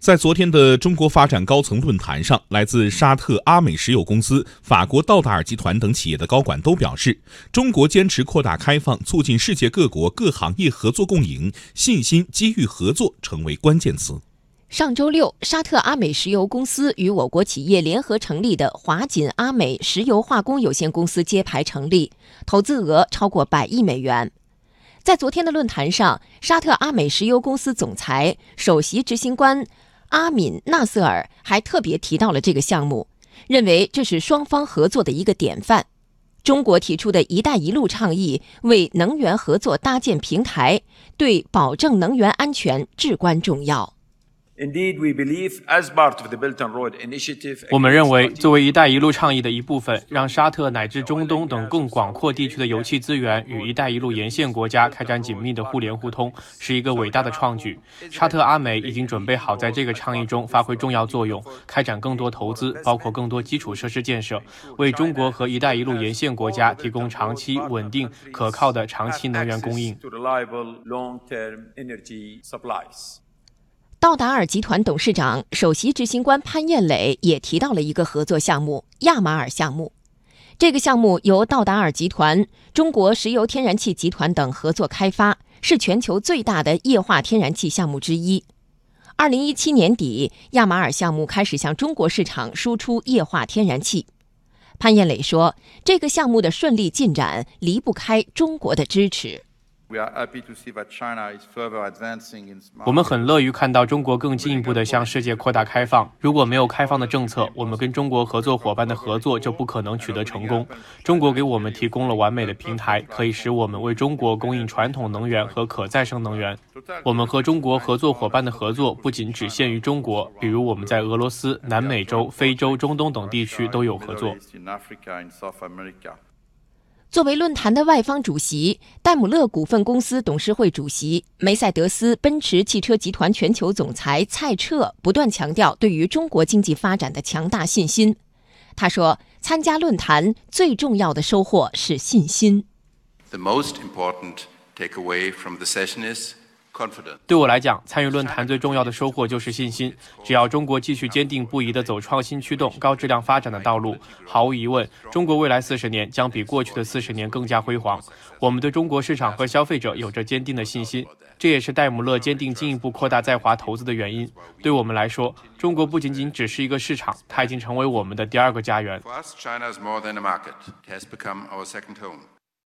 在昨天的中国发展高层论坛上，来自沙特阿美石油公司、法国道达尔集团等企业的高管都表示，中国坚持扩大开放，促进世界各国各行业合作共赢，信心、机遇、合作成为关键词。上周六，沙特阿美石油公司与我国企业联合成立的华锦阿美石油化工有限公司揭牌成立，投资额超过百亿美元。在昨天的论坛上，沙特阿美石油公司总裁、首席执行官。阿敏纳瑟尔还特别提到了这个项目，认为这是双方合作的一个典范。中国提出的一带一路倡议为能源合作搭建平台，对保证能源安全至关重要。我们认为，作为“一带一路”倡议的一部分，让沙特乃至中东等更广阔地区的油气资源与“一带一路”沿线国家开展紧密的互联互通，是一个伟大的创举。沙特阿美已经准备好在这个倡议中发挥重要作用，开展更多投资，包括更多基础设施建设，为中国和“一带一路”沿线国家提供长期、稳定、可靠的长期能源供应。道达尔集团董事长、首席执行官潘艳磊也提到了一个合作项目——亚马尔项目。这个项目由道达尔集团、中国石油天然气集团等合作开发，是全球最大的液化天然气项目之一。二零一七年底，亚马尔项目开始向中国市场输出液化天然气。潘艳磊说：“这个项目的顺利进展离不开中国的支持。”我们很乐于看到中国更进一步地向世界扩大开放。如果没有开放的政策，我们跟中国合作伙伴的合作就不可能取得成功。中国给我们提供了完美的平台，可以使我们为中国供应传统能源和可再生能源。我们和中国合作伙伴的合作不仅只限于中国，比如我们在俄罗斯、南美洲、非洲、中东等地区都有合作。作为论坛的外方主席，戴姆勒股份公司董事会主席、梅赛德斯奔驰汽车集团全球总裁蔡澈不断强调对于中国经济发展的强大信心。他说：“参加论坛最重要的收获是信心。” The most important takeaway from the session is. 对我来讲，参与论坛最重要的收获就是信心。只要中国继续坚定不移地走创新驱动、高质量发展的道路，毫无疑问，中国未来四十年将比过去的四十年更加辉煌。我们对中国市场和消费者有着坚定的信心，这也是戴姆勒坚定进一步扩大在华投资的原因。对我们来说，中国不仅仅只是一个市场，它已经成为我们的第二个家园。